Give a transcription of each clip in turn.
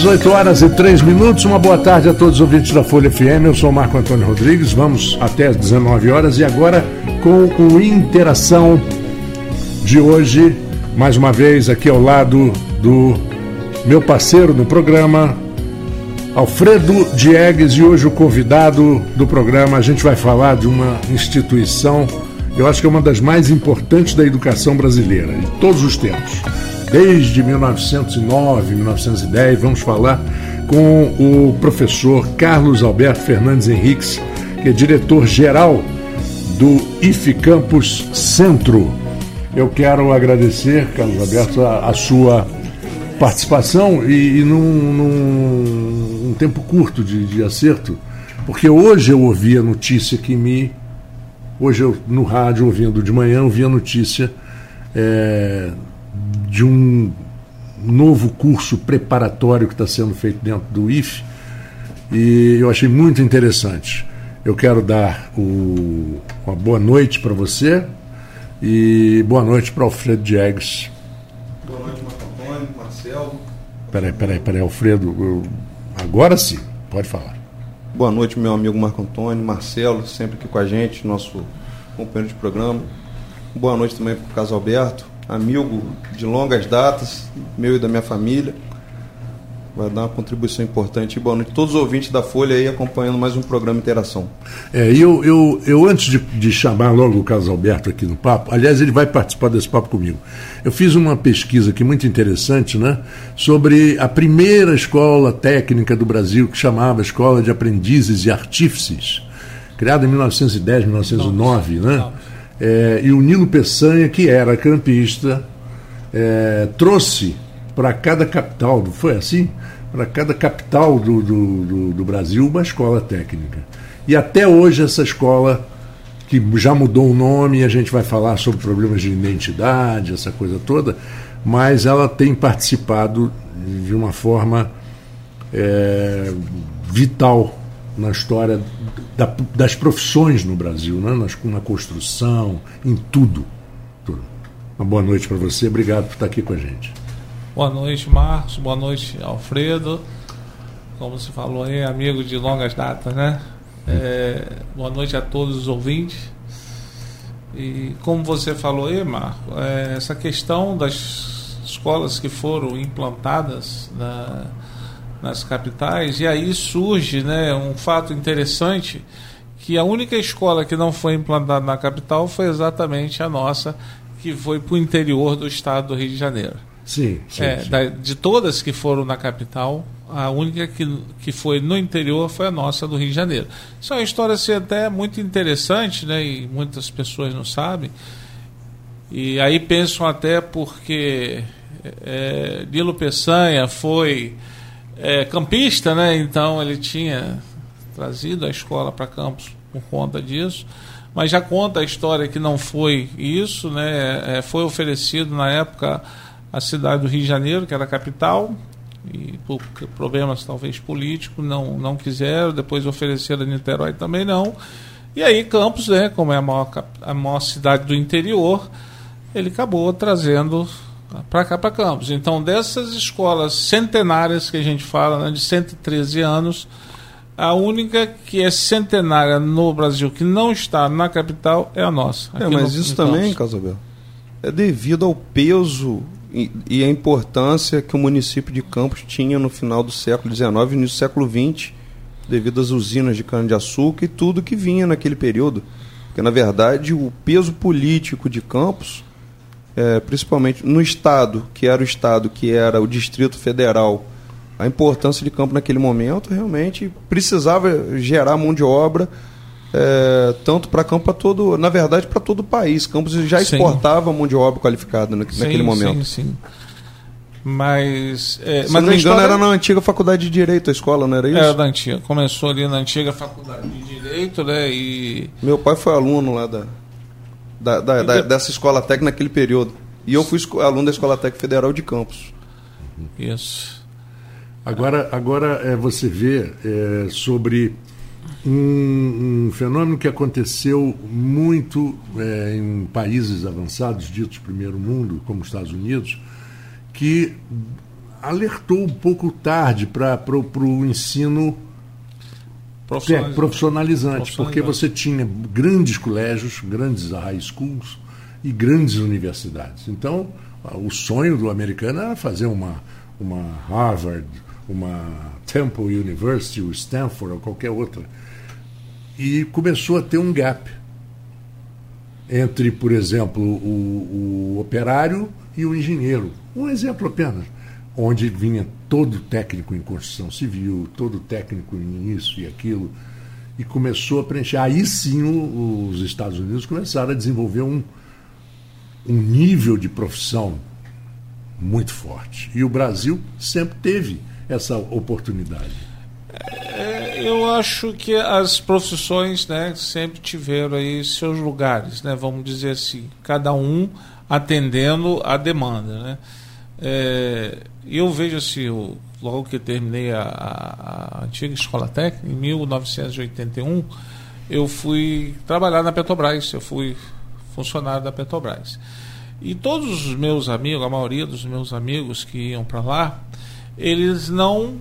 18 horas e 3 minutos. Uma boa tarde a todos os ouvintes da Folha FM. Eu sou Marco Antônio Rodrigues. Vamos até as 19 horas e agora com o Interação de hoje, mais uma vez aqui ao lado do meu parceiro no programa, Alfredo Diegues, e hoje o convidado do programa. A gente vai falar de uma instituição, eu acho que é uma das mais importantes da educação brasileira, de todos os tempos desde 1909, 1910. Vamos falar com o professor Carlos Alberto Fernandes Henriques, que é diretor-geral do IF Campus Centro. Eu quero agradecer, Carlos Alberto, a, a sua participação e, e num, num um tempo curto de, de acerto, porque hoje eu ouvi a notícia que me. Hoje eu, no rádio, ouvindo de manhã, ouvi a notícia é, de um novo curso preparatório que está sendo feito dentro do IFE e eu achei muito interessante. Eu quero dar o, uma boa noite para você e boa noite para Alfredo Diegues. Boa noite, Marco Antônio, Marcelo. Peraí, peraí, peraí, Alfredo, eu, agora sim, pode falar. Boa noite, meu amigo Marco Antônio, Marcelo, sempre aqui com a gente, nosso companheiro de programa. Boa noite também para o Caso Alberto, amigo de longas datas, meu e da minha família. Vai dar uma contribuição importante. boa noite a todos os ouvintes da Folha aí acompanhando mais um programa Interação. É, eu, eu, eu antes de, de chamar logo o Carlos Alberto aqui no papo, aliás, ele vai participar desse papo comigo. Eu fiz uma pesquisa aqui muito interessante, né? Sobre a primeira escola técnica do Brasil, que chamava Escola de Aprendizes e Artífices, criada em 1910, 1909, né? É, e o Nilo Peçanha, que era campista, é, trouxe para cada capital, foi assim? Para cada capital do, do, do, do, Brasil uma escola técnica. E até hoje essa escola, que já mudou o nome, a gente vai falar sobre problemas de identidade, essa coisa toda, mas ela tem participado de uma forma é, vital na história da, das profissões no Brasil, né? Nas, na construção, em tudo, tudo. Uma boa noite para você, obrigado por estar aqui com a gente. Boa noite, Marcos, boa noite, Alfredo. Como se falou aí, amigo de longas datas, né? É, boa noite a todos os ouvintes. E como você falou aí, Marco, é, essa questão das escolas que foram implantadas na nas capitais, e aí surge né, um fato interessante que a única escola que não foi implantada na capital foi exatamente a nossa, que foi para o interior do estado do Rio de Janeiro. Sim, sim, é, sim. Da, de todas que foram na capital, a única que, que foi no interior foi a nossa do Rio de Janeiro. Isso é uma história assim, até muito interessante, né, e muitas pessoas não sabem. E aí pensam até porque é, Nilo Peçanha foi é, campista, né? Então ele tinha trazido a escola para Campos por conta disso. Mas já conta a história que não foi isso, né? É, foi oferecido na época a cidade do Rio de Janeiro, que era a capital, e por problemas talvez políticos não, não quiseram, depois ofereceram a Niterói também não. E aí Campos, né, como é a maior, a maior cidade do interior, ele acabou trazendo para cá, para Campos. Então, dessas escolas centenárias que a gente fala, né, de 113 anos, a única que é centenária no Brasil, que não está na capital, é a nossa. É, mas no, isso também, Casobel, é devido ao peso e, e, a importância que o município de Campos tinha no final do século XIX e no século XX, devido às usinas de cana-de-açúcar e tudo que vinha naquele período. Porque, na verdade, o peso político de Campos é, principalmente no Estado, que era o Estado, que era o Distrito Federal, a importância de campo naquele momento realmente precisava gerar mão de obra é, tanto para campo para todo, na verdade para todo o país. Campos já exportava sim. mão de obra qualificada naquele sim, momento. Sim, sim. Mas, é, Se mas não me engano, era na antiga faculdade de Direito a escola, não era isso? Era da antiga. Começou ali na antiga faculdade de Direito, né? E... Meu pai foi aluno lá da, da, da, da, dessa escola técnica naquele período. E eu fui aluno da Escola Técnica Federal de Campos. Isso. Agora, agora é, você vê é, sobre um, um, fenômeno que aconteceu muito é, em países avançados, ditos primeiro mundo, como os Estados Unidos, que alertou um pouco tarde para o ensino profissionalizante, profissionalizante, porque você tinha grandes colégios, grandes high schools e grandes universidades. Então, o sonho do americano era fazer uma, uma Harvard, uma Temple University, ou Stanford, ou qualquer outra. E começou a ter um gap entre, por exemplo, o, o operário e o engenheiro. Um exemplo apenas, onde vinha todo técnico em construção civil, todo técnico em isso e aquilo, e começou a preencher. Aí sim os Estados Unidos começaram a desenvolver um, um nível de profissão muito forte. E o Brasil sempre teve essa oportunidade. É, eu acho que as profissões né, sempre tiveram aí seus lugares, né, vamos dizer assim, cada um atendendo a demanda. Né. É, eu vejo assim, eu, logo que terminei a, a, a, antiga escola técnica, em 1981, eu fui trabalhar na Petrobras, eu fui funcionário da Petrobras. E todos os meus amigos, a maioria dos meus amigos que iam para lá, eles não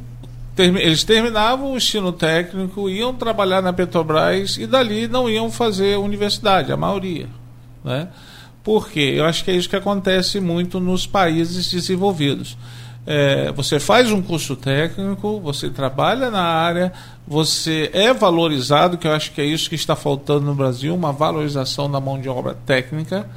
eles terminavam o ensino técnico, iam trabalhar na Petrobras e dali não iam fazer universidade, a maioria. Né? Por quê? Eu acho que é isso que acontece muito nos países desenvolvidos. É, você faz um curso técnico, você trabalha na área, você é valorizado, que eu acho que é isso que está faltando no Brasil, uma valorização da mão de obra técnica.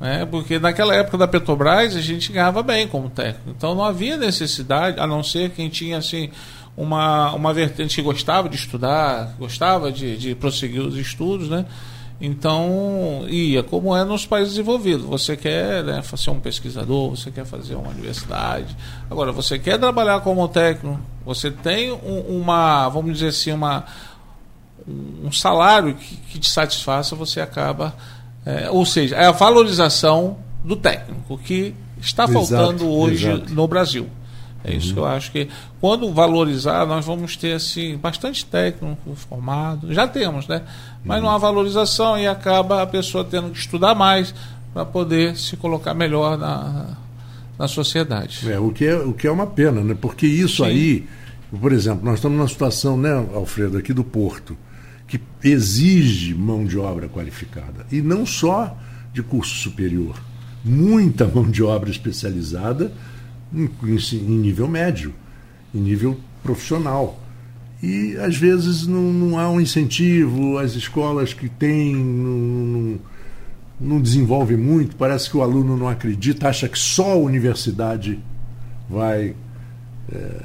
Né? Porque naquela época da Petrobras a gente ganhava bem como técnico. Então não havia necessidade, a não ser quem tinha assim uma, uma vertente que gostava de estudar, gostava de, de prosseguir os estudos, né? Então, ia, como é nos países desenvolvidos. Você quer né, ser um pesquisador, você quer fazer uma universidade. Agora, você quer trabalhar como técnico, você tem um, uma, vamos dizer assim, uma, um salário que, que te satisfaça, você acaba. É, ou seja, é a valorização do técnico, que está faltando exato, hoje exato. no Brasil. É isso uhum. que eu acho que quando valorizar, nós vamos ter assim bastante técnico formado. Já temos, né? Mas uhum. não há valorização e acaba a pessoa tendo que estudar mais para poder se colocar melhor na, na sociedade. É, o que é, o que é uma pena, né? Porque isso Sim. aí, por exemplo, nós estamos numa situação, né, Alfredo, aqui do Porto, que exige mão de obra qualificada. E não só de curso superior. Muita mão de obra especializada em, em nível médio, em nível profissional. E às vezes não, não há um incentivo, as escolas que têm não, não, não desenvolvem muito, parece que o aluno não acredita, acha que só a universidade vai. É,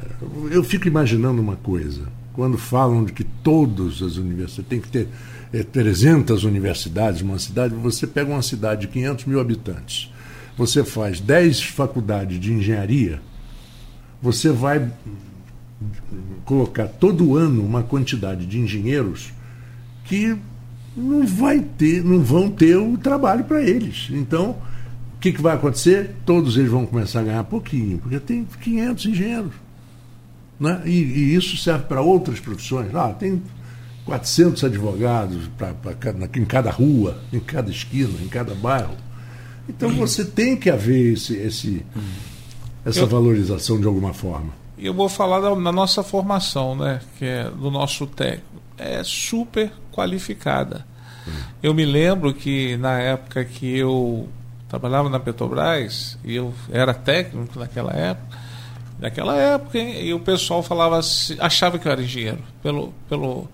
eu fico imaginando uma coisa, quando falam de que todas as universidades, tem que ter é, 300 universidades numa cidade, você pega uma cidade de 500 mil habitantes você faz 10 faculdades de engenharia, você vai colocar todo ano uma quantidade de engenheiros que não vai ter, não vão ter o trabalho para eles. Então, o que, que vai acontecer? Todos eles vão começar a ganhar pouquinho, porque tem 500 engenheiros. Né? E, e isso serve para outras profissões. Ah, tem 400 advogados pra, pra, em cada rua, em cada esquina, em cada bairro. Então você tem que haver esse, esse essa eu, valorização de alguma forma. Eu vou falar da, da, nossa formação, né, que é do nosso técnico. É super qualificada. Hum. Eu me lembro que na época que eu trabalhava na Petrobras, e eu era técnico naquela época, naquela época, hein, e o pessoal falava assim, achava que eu era engenheiro, pelo, pelo,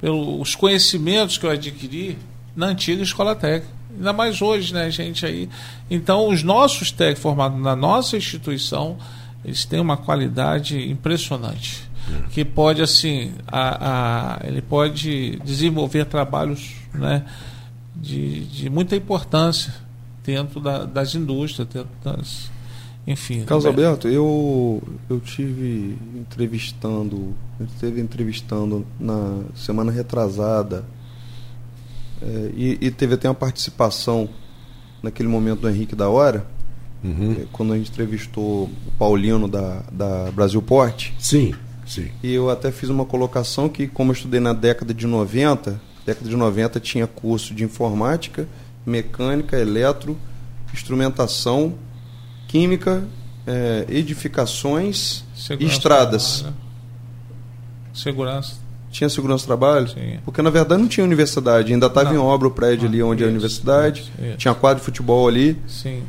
pelos conhecimentos que eu adquiri na antiga escola técnica. Ainda mais hoje, né, gente aí. Então, os nossos técnicos formados na nossa instituição, eles têm uma qualidade impressionante. É. Que pode, assim, a, a, ele pode desenvolver trabalhos né, de, de muita importância dentro da, das indústrias, dentro das. Enfim. Carlos né? Alberto, eu, eu tive entrevistando, eu esteve entrevistando na semana retrasada é, e, e, teve até uma participação naquele momento do Henrique da Hora, uhum. é, quando a gente entrevistou o Paulino da, da Brasil Porte. Sim, sim. E eu até fiz uma colocação que, como eu estudei na década de 90, década de 90 tinha curso de informática, mecânica, eletro, instrumentação, química é, edificações Segurança e estradas. Segurança. Tinha segurança do trabalho? Sim. Porque na verdade não tinha universidade, ainda estava em obra o prédio ali onde isso, é a universidade, isso, isso. tinha quadro de futebol ali. Sim.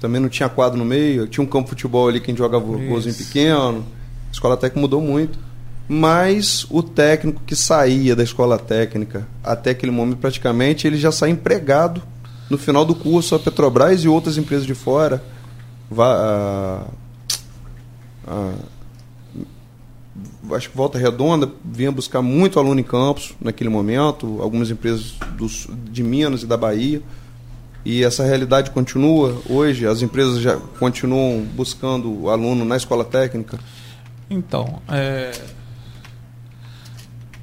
Também não tinha quadro no meio, tinha um campo de futebol ali que a gente jogava golzinho pequeno. A escola técnica mudou muito. Mas o técnico que saía da escola técnica até aquele momento praticamente, ele já saía empregado no final do curso a Petrobras e outras empresas de fora. a, a, acho que Volta Redonda vinha buscar muito aluno em campos naquele momento, algumas empresas do, de Minas e da Bahia. E essa realidade continua hoje? As empresas já continuam buscando aluno na escola técnica? Então, é...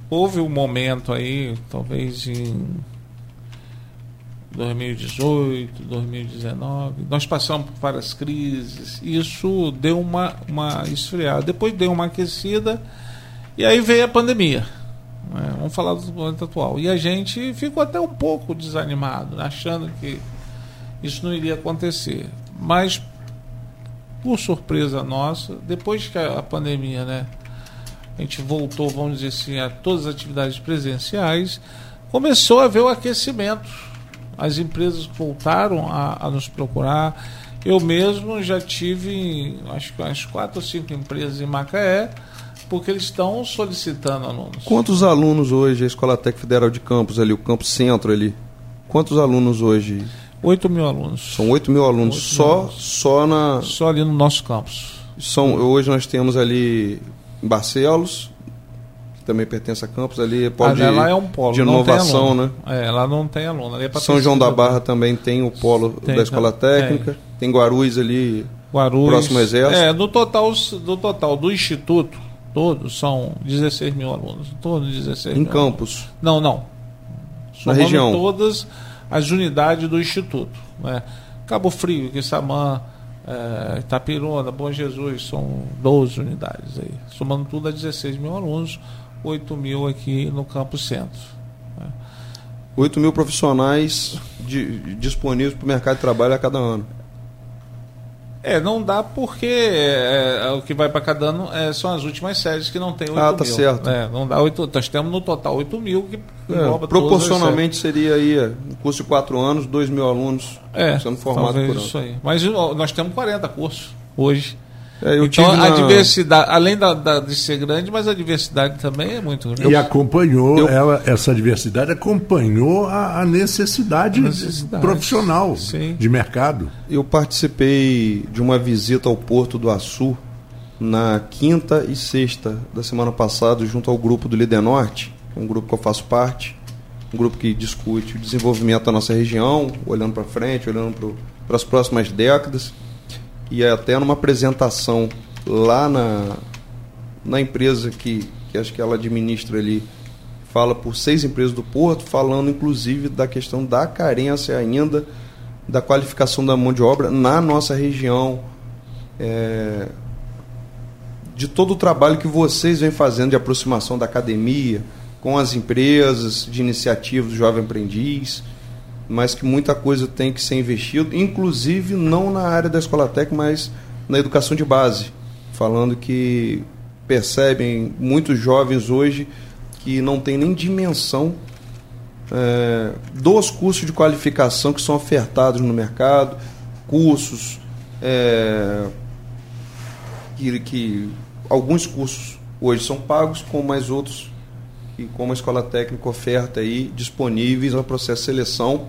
houve um momento aí, talvez em 2018, 2019, nós passamos por várias crises, isso deu uma, uma esfriada, depois deu uma aquecida e aí veio a pandemia. Né? Vamos falar do momento atual. E a gente ficou até um pouco desanimado, achando que isso não iria acontecer. Mas, por surpresa nossa, depois que a, pandemia, né, a gente voltou, vamos dizer assim, a todas as atividades presenciais, começou a haver o aquecimento as empresas voltaram a, a nos procurar. Eu mesmo já tive, acho que umas quatro ou cinco empresas em Macaé, porque eles estão solicitando alunos. Quantos alunos hoje a Escola Tec Federal de Campos ali, o Campo Centro ali? Quantos alunos hoje? 8 mil alunos. São 8 mil alunos 8 só, mil alunos. só na. Só ali no nosso campus. São, hoje nós temos ali em Barcelos, também pertence a campus ali, é polo ah, é um polo, de inovação, né? É, lá não tem aluno. É São João da Barra também tem o polo tem, da escola técnica, tem. tem Guarulhos ali, Guarulhos, próximo exército. É, no total, do total do instituto, todos são 16 mil alunos, todos 16 Em? Alunos. Não, não. Na região? todas as unidades do instituto. Né? Cabo Frio, Quissamã, é, Itapirona, Bom Jesus, são 12 unidades aí. Somando tudo a 16 mil alunos 8 mil aqui no Campo Centro. Né? 8 mil profissionais de, disponíveis para o mercado de trabalho a cada ano. É, não dá porque é, é, o que vai para cada ano é, são as últimas séries que não tem 8 ah, tá mil. certo. É, não dá 8, nós temos no total 8 mil que é, Proporcionalmente seria aí um curso de 4 anos, 2 mil alunos é, sendo formados por ano. Isso aí. Mas nós temos 40 cursos hoje. É, então a diversidade, além da, da, de ser grande, mas a diversidade também é muito grande. E acompanhou, eu, ela, essa diversidade acompanhou a, a, necessidade, a necessidade, profissional sim. de mercado. Eu participei de uma visita ao Porto do Açu na quinta e sexta da semana passada, junto ao grupo do Líder Norte, um grupo que eu faço parte, um grupo que discute o desenvolvimento da nossa região, olhando para frente, olhando para as próximas décadas e até numa apresentação lá na, na empresa que, que acho que ela administra ali, fala por seis empresas do Porto, falando inclusive da questão da carência ainda da qualificação da mão de obra na nossa região. É, de todo o trabalho que vocês vêm fazendo de aproximação da academia com as empresas, de iniciativas do Jovem Aprendiz mas que muita coisa tem que ser investido, inclusive não na área da escola técnica, mas na educação de base, falando que percebem muitos jovens hoje que não têm nem dimensão é, dos cursos de qualificação que são ofertados no mercado, cursos é, que, que alguns cursos hoje são pagos, com mais outros que como a escola técnica oferta aí disponíveis no processo de seleção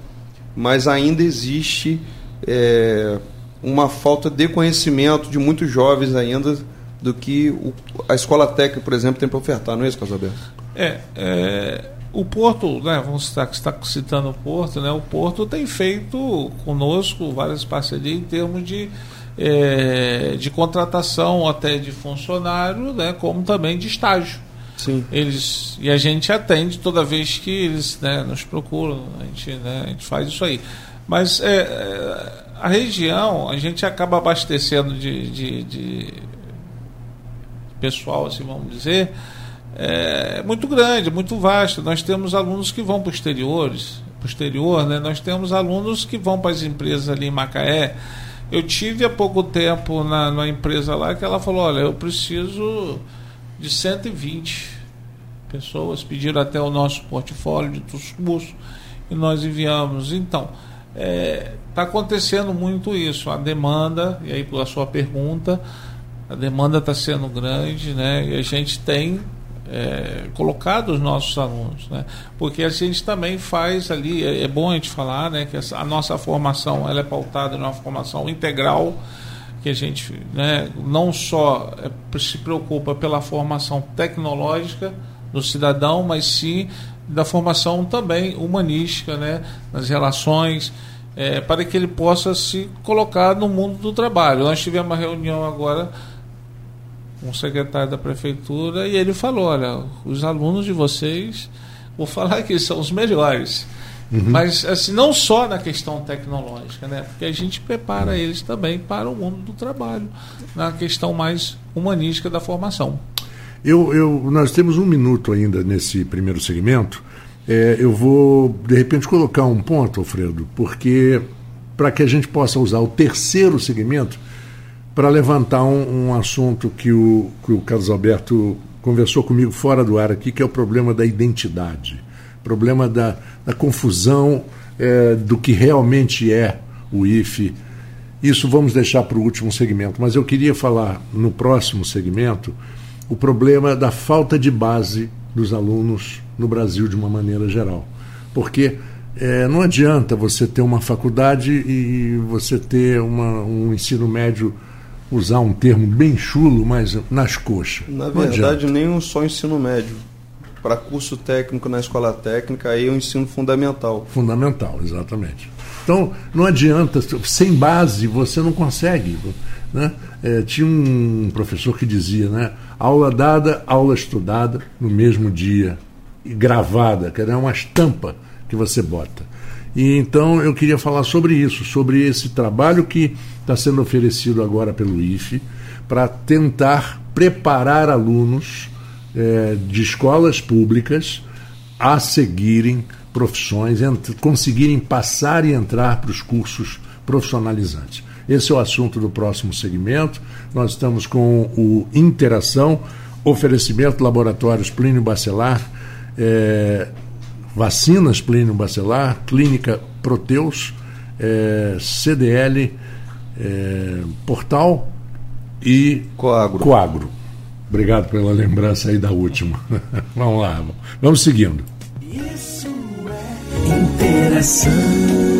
mas ainda existe é, uma falta de conhecimento de muitos jovens ainda do que o, a escola técnica, por exemplo, tem para ofertar, não é isso, Casalberto? É, é, o Porto, né, vamos estar, está citando o Porto, né, o Porto tem feito conosco várias parcerias em termos de, é, de contratação até de funcionário, né, como também de estágio. Sim. Eles, e a gente atende toda vez que eles né, nos procuram, a gente, né, a gente faz isso aí. Mas é, é, a região, a gente acaba abastecendo de, de, de pessoal, assim, vamos dizer, é muito grande, muito vasto. Nós temos alunos que vão para exteriores, exterior, né? nós temos alunos que vão para as empresas ali em Macaé, Eu tive há pouco tempo na, na empresa lá que ela falou: olha, eu preciso de 120 pessoas, pediram até o nosso portfólio de cursos e nós enviamos. Então, está é, tá acontecendo muito isso, a demanda, e aí pela sua pergunta, a demanda está sendo grande, né? E a gente tem é, colocado os nossos alunos, né? Porque a gente também faz ali, é, é bom a gente falar, né? Que essa, a nossa formação ela é pautada numa formação integral, que a gente né, não só é, se preocupa pela formação tecnológica do cidadão, mas sim da formação também humanística, né, nas relações, é, para que ele possa se colocar no mundo do trabalho. Nós tivemos uma reunião agora com o secretário da prefeitura e ele falou: olha, os alunos de vocês, vou falar que são os melhores. Uhum. Mas assim, não só na questão tecnológica, né? Porque a gente prepara eles também para o mundo do trabalho, na questão mais humanística da formação. Eu, eu, nós temos um minuto ainda nesse primeiro segmento. É, eu vou, de repente, colocar um ponto, Alfredo, porque para que a gente possa usar o terceiro segmento para levantar um, um assunto que o, que o Carlos Alberto conversou comigo fora do ar aqui, que é o problema da identidade, problema da, da confusão é, do que realmente é o IFE. Isso vamos deixar para o último segmento, mas eu queria falar no próximo segmento o problema da falta de base dos alunos no Brasil de uma maneira geral. Porque é, não adianta você ter uma faculdade e você ter uma, um ensino médio, usar um termo bem chulo, mas nas coxas. Na não verdade, nem um só ensino médio. Para curso técnico na escola técnica, aí o ensino fundamental. Fundamental, exatamente. Então, não adianta, sem base você não consegue. Né? É, tinha um professor que dizia, né? Aula dada, aula estudada no mesmo dia, e gravada, que é uma estampa que você bota. E então eu queria falar sobre isso, sobre esse trabalho que está sendo oferecido agora pelo IFE para tentar preparar alunos é, de escolas públicas a seguirem profissões, conseguirem passar e entrar para os cursos profissionalizantes. Esse é o assunto do próximo segmento. Nós estamos com o Interação, oferecimento laboratórios Plínio Bacelar, é, vacinas Plínio Bacelar, Clínica Proteus, é, CDL, é, Portal e Coagro. Coagro. Obrigado pela lembrança aí da última. vamos lá, vamos seguindo. Isso é.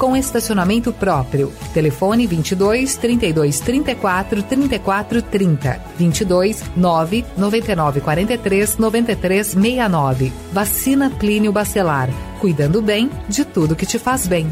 com estacionamento próprio. Telefone 22 32 34 34 30 22 9 99 43 93 69. Vacina Plínio Bacelar. Cuidando bem de tudo que te faz bem.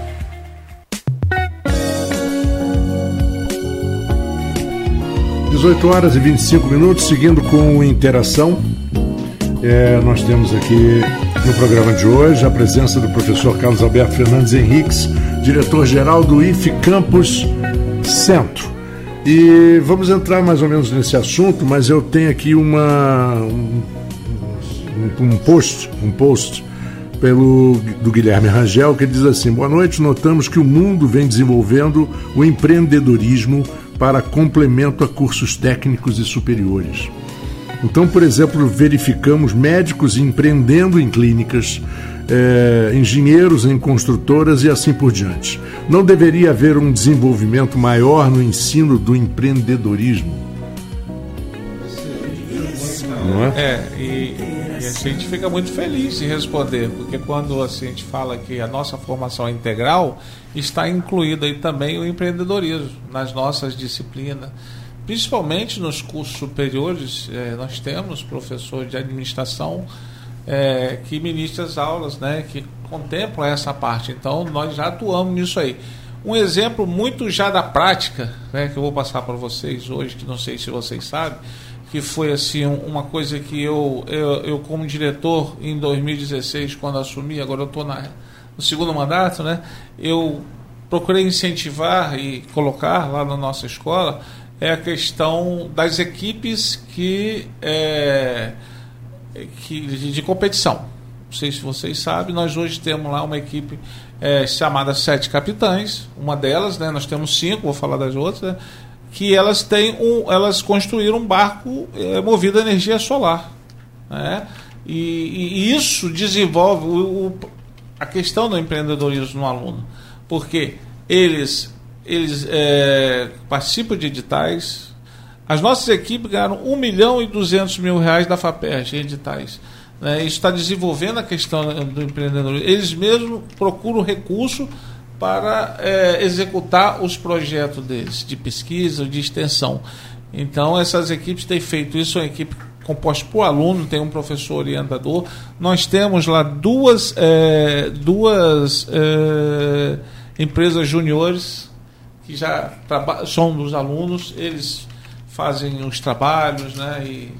18 horas e 25 minutos, seguindo com interação. É, nós temos aqui No programa de hoje, a presença do professor Carlos Alberto Fernandes Henriques, diretor-geral do IFE Campus Centro. E vamos entrar mais ou menos nesse assunto, mas eu tenho aqui uma um, um post, um post pelo do Guilherme Rangel que diz assim: Boa noite, notamos que o mundo vem desenvolvendo o empreendedorismo para complemento a cursos técnicos e superiores. Então, por exemplo, verificamos médicos empreendendo em clínicas, é, engenheiros em construtoras e assim por diante. Não deveria haver um desenvolvimento maior no ensino do empreendedorismo? Não é? É, e, e a gente fica muito feliz em responder, porque quando a gente fala que a nossa formação é integral, está incluído aí também o empreendedorismo nas nossas disciplinas principalmente nos cursos superiores, é, nós temos professor de administração é, que ministra as aulas, né, que contemplam essa parte. Então, nós já atuamos nisso aí. Um exemplo muito já da prática, né, que eu vou passar para vocês hoje, que não sei se vocês sabem, que foi assim uma coisa que eu, eu, eu como diretor em 2016, quando assumi, agora eu estou no segundo mandato, né, eu procurei incentivar e colocar lá na nossa escola é a questão das equipes que, é, que de, competição. Não sei se vocês sabem, nós hoje temos lá uma equipe é, chamada Sete Capitães, uma delas, né, nós temos cinco, vou falar das outras, né, que elas têm um, elas construíram um barco é, movido a energia solar. Né, e, e isso desenvolve o, o, a questão do empreendedorismo no aluno, porque eles eles é, participam de editais. As nossas equipes ganharam 1 milhão e 200 mil reais da FAPERJ em editais. Né? Isso está desenvolvendo a questão do empreendedorismo. Eles mesmos procuram recurso para é, executar os projetos deles, de pesquisa, de extensão. Então, essas equipes têm feito isso, é uma equipe composta por aluno, tem um professor orientador. Nós temos lá duas, é, duas é, empresas juniores que já são dos alunos, eles fazem os trabalhos, né? E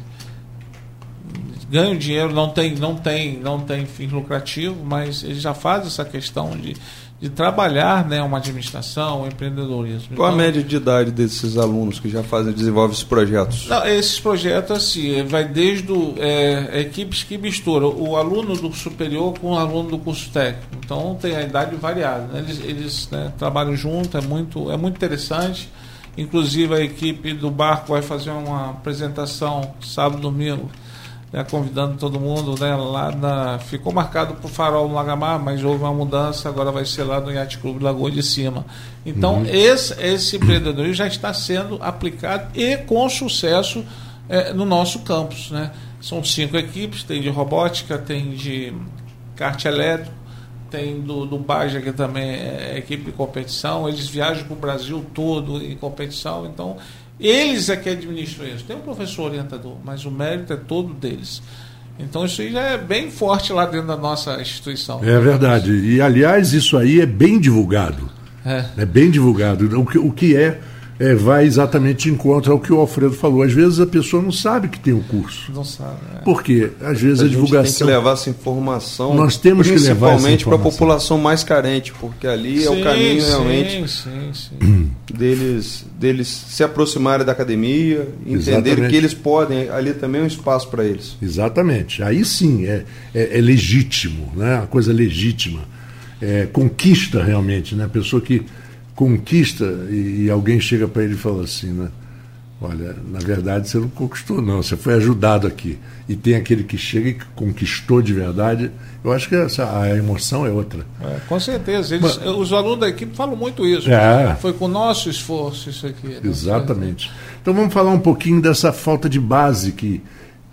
ganham dinheiro, não tem, não tem, não tem fim lucrativo, mas eles já fazem essa questão de, de trabalhar, né, uma administração, um empreendedorismo. Qual então, a média de idade desses alunos que já fazem, desenvolvem esses projetos? Não, esses projetos assim, vai desde do, é, equipes que misturam o aluno do superior com o aluno do curso técnico. Então tem a idade variada. Né? Eles, eles né, trabalham junto, é muito, é muito interessante. Inclusive a equipe do barco vai fazer uma apresentação sábado, domingo né, convidando todo mundo, né, lá na, ficou marcado para o Farol no Lagamar, mas houve uma mudança, agora vai ser lá no Yacht Clube Lagoa de Cima. Então, uhum. esse, esse empreendedorismo já está sendo aplicado e com sucesso é, no nosso campus. Né? São cinco equipes, tem de robótica, tem de kart elétrico, tem do, do Baja, que também é equipe de competição, eles viajam para o Brasil todo em competição, então eles é que administram isso. Tem um professor orientador, mas o mérito é todo deles. Então isso aí já é bem forte lá dentro da nossa instituição. É verdade. E aliás, isso aí é bem divulgado. É, é bem divulgado. O que, o que é é, vai exatamente em contra ao que o Alfredo falou. Às vezes a pessoa não sabe que tem o um curso. Não sabe. É. Por quê? Às vezes a, a divulgação. Tem que levar essa informação. Nós temos que levar Principalmente para a população mais carente, porque ali sim, é o caminho sim, realmente sim, sim. deles deles se aproximarem da academia, entenderem que eles podem. Ali também é um espaço para eles. Exatamente. Aí sim é, é, é legítimo, né? A coisa legítima. É, conquista realmente, né? A pessoa que conquista e, e alguém chega para ele e fala assim, né? Olha, na verdade você não conquistou, não, você foi ajudado aqui. E tem aquele que chega e que conquistou de verdade. Eu acho que essa, a emoção é outra. É, com certeza. Eles, Mas, os alunos da equipe falam muito isso. É. Foi com o nosso esforço isso aqui. Né? Exatamente. Então vamos falar um pouquinho dessa falta de base que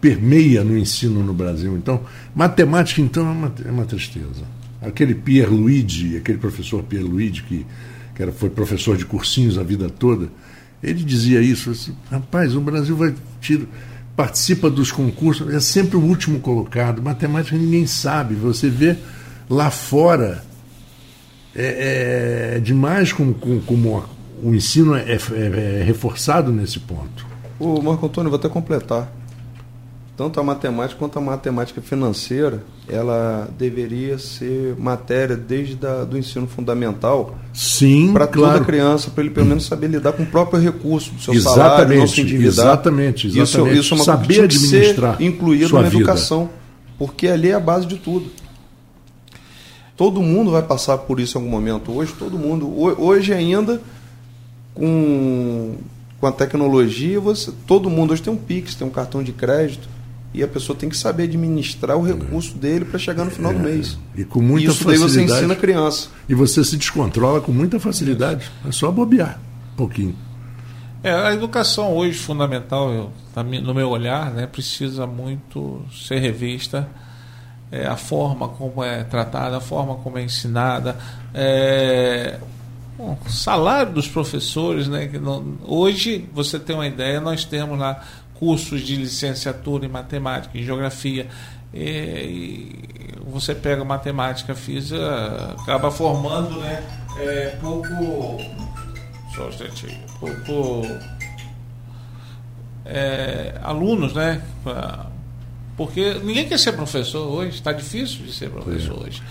permeia no ensino no Brasil. Então, matemática, então, é uma, é uma tristeza. Aquele Pierre Luigi, aquele professor Pierre Luigi que que era, foi professor de cursinhos a vida toda, ele dizia isso, assim, rapaz, o Brasil vai tira, participa dos concursos, é sempre o último colocado, matemática ninguém sabe, você vê lá fora é, é demais como, como, como, o ensino é, é, é reforçado nesse ponto. O Marco Antônio, vou até completar. Tanto a matemática quanto a matemática financeira, ela deveria ser matéria desde da, do ensino fundamental Sim, para claro. toda criança, para ele pelo menos saber lidar com o próprio recurso do seu Exatamente, salário, não se endividar. exatamente, exatamente. Isso, isso é uma Saber coisa que tinha que administrar ser incluído na vida. educação, porque ali é a base de tudo. Todo mundo vai passar por isso em algum momento. Hoje todo mundo, ho- hoje ainda com, com a tecnologia, você, todo mundo hoje tem um Pix, tem um cartão de crédito e a pessoa tem que saber administrar o recurso dele para chegar no final do mês. E com muita isso daí você facilidade. ensina a criança. E você se descontrola com muita facilidade. É só bobear um pouquinho. É, a educação hoje fundamental, eu, no meu olhar, né, precisa muito ser revista. É, a forma como é tratada, a forma como é ensinada, é, bom, o salário dos professores, né, que não- hoje você tem uma ideia, nós temos lá cursos de licenciatura em matemática, em geografia, e, você pega matemática, física, acaba formando, né, é, pouco só um instantinho. Pouco é, alunos, né? pra- porque ninguém quer ser professor hoje, está difícil de ser professor hoje.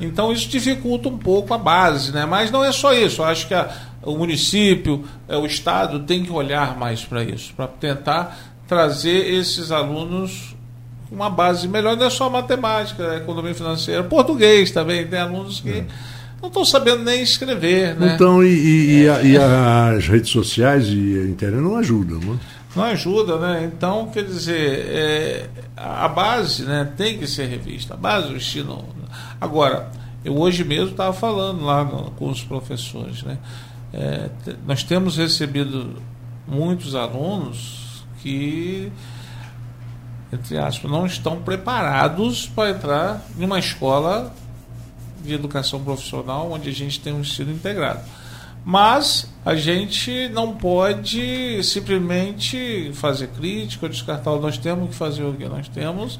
Então isso dificulta um pouco a base, né? Mas não é só isso. Eu acho que a- o município, é, o estado tem que olhar mais para isso, para tentar trazer esses alunos uma base melhor. Não é só matemática, é economia financeira, português também. Tem alunos que não estão sabendo nem escrever, né? Então, e, e- e a- e as redes sociais e a internet não ajudam, não? não ajuda, né? Então, quer dizer, é, a base né, tem que ser revista, a base do ensino. Agora, eu hoje mesmo estava falando lá no- com os professores, né? É, nós temos recebido muitos alunos que, entre aspas, não estão preparados para entrar em uma escola de educação profissional onde a gente tem um ensino integrado. Mas a gente não pode simplesmente fazer crítica ou descartar. Nós temos que fazer o que nós temos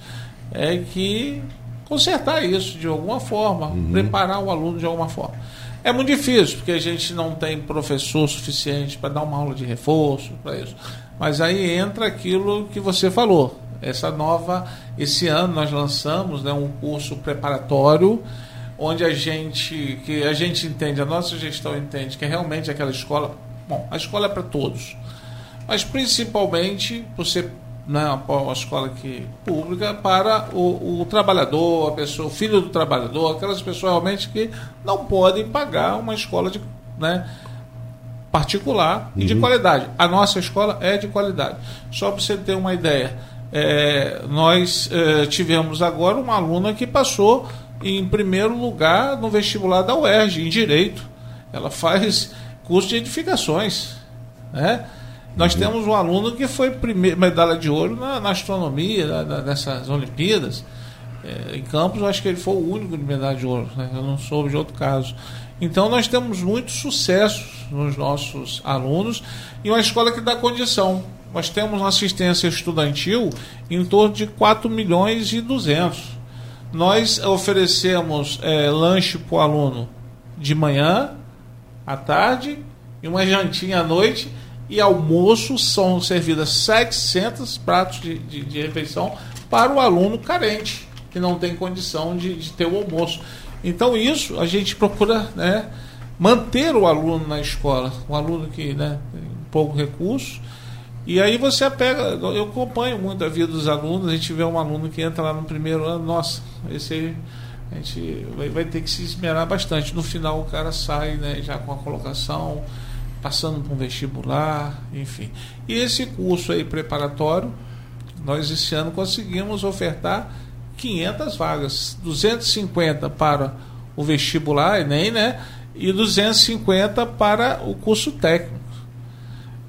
é que consertar isso de alguma forma, preparar o aluno de alguma forma. É muito difícil, porque a gente não tem professor suficiente para dar uma aula de reforço para isso. Mas aí entra aquilo que você falou. Essa nova, esse ano nós lançamos né, um curso preparatório onde a gente que a gente entende, a nossa gestão entende que é realmente aquela escola, bom, a escola é para todos, mas principalmente por ser né, uma escola que pública para o, o trabalhador, a pessoa, o filho do trabalhador, aquelas pessoas realmente que não podem pagar uma escola de, né, particular e de qualidade. A nossa escola é de qualidade. Só para você ter uma ideia, é, nós é, tivemos agora uma aluna que passou em primeiro lugar no vestibular da UERJ, em Direito. Ela faz curso de edificações. Né? Nós temos um aluno que foi primeiro, medalha de ouro na, na astronomia, na, na, nessas Olimpíadas. É, em Campos, eu acho que ele foi o único de medalha de ouro. Né? Eu não soube de outro caso. Então, nós temos muito sucesso nos nossos alunos e uma escola que dá condição. Nós temos uma assistência estudantil em torno de 4 milhões e 200. Nós oferecemos é, lanche para o aluno de manhã, à tarde e uma jantinha à noite e almoço são servidas 700 pratos de, de, de refeição para o aluno carente que não tem condição de, de, ter o almoço. Então isso a gente procura né, manter o aluno na escola, o aluno que né, tem pouco recurso. E aí você pega, eu acompanho muito a vida dos alunos, a gente vê um aluno que entra lá no primeiro ano, nossa, esse aí a gente vai, vai ter que se esmerar bastante. No final o cara sai né, já com a colocação, passando para um vestibular, enfim. E esse curso aí preparatório, nós esse ano conseguimos ofertar 500 vagas, 250 para o vestibular, Enem, né? E 250 para o curso técnico.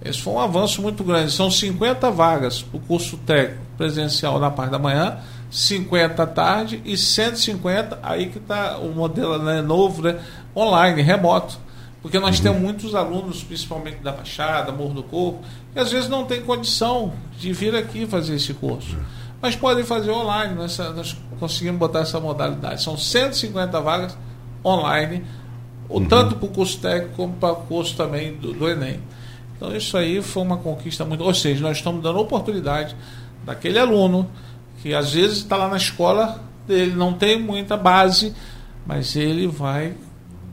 Esse foi um avanço muito grande. São 50 vagas para o curso técnico presencial na parte da manhã, 50 à tarde e 150, aí que está o modelo né, novo, né, online, remoto. Porque nós uhum. temos muitos alunos, principalmente da Baixada, Morro do Coco, que às vezes não tem condição de vir aqui fazer esse curso. Mas podem fazer online, nós, nós conseguimos botar essa modalidade. São 150 vagas online, uhum. tanto para o curso técnico como para o curso também do, do Enem. Então isso aí foi uma conquista muito. Ou seja, nós estamos dando oportunidade daquele aluno que às vezes está lá na escola, ele não tem muita base, mas ele vai,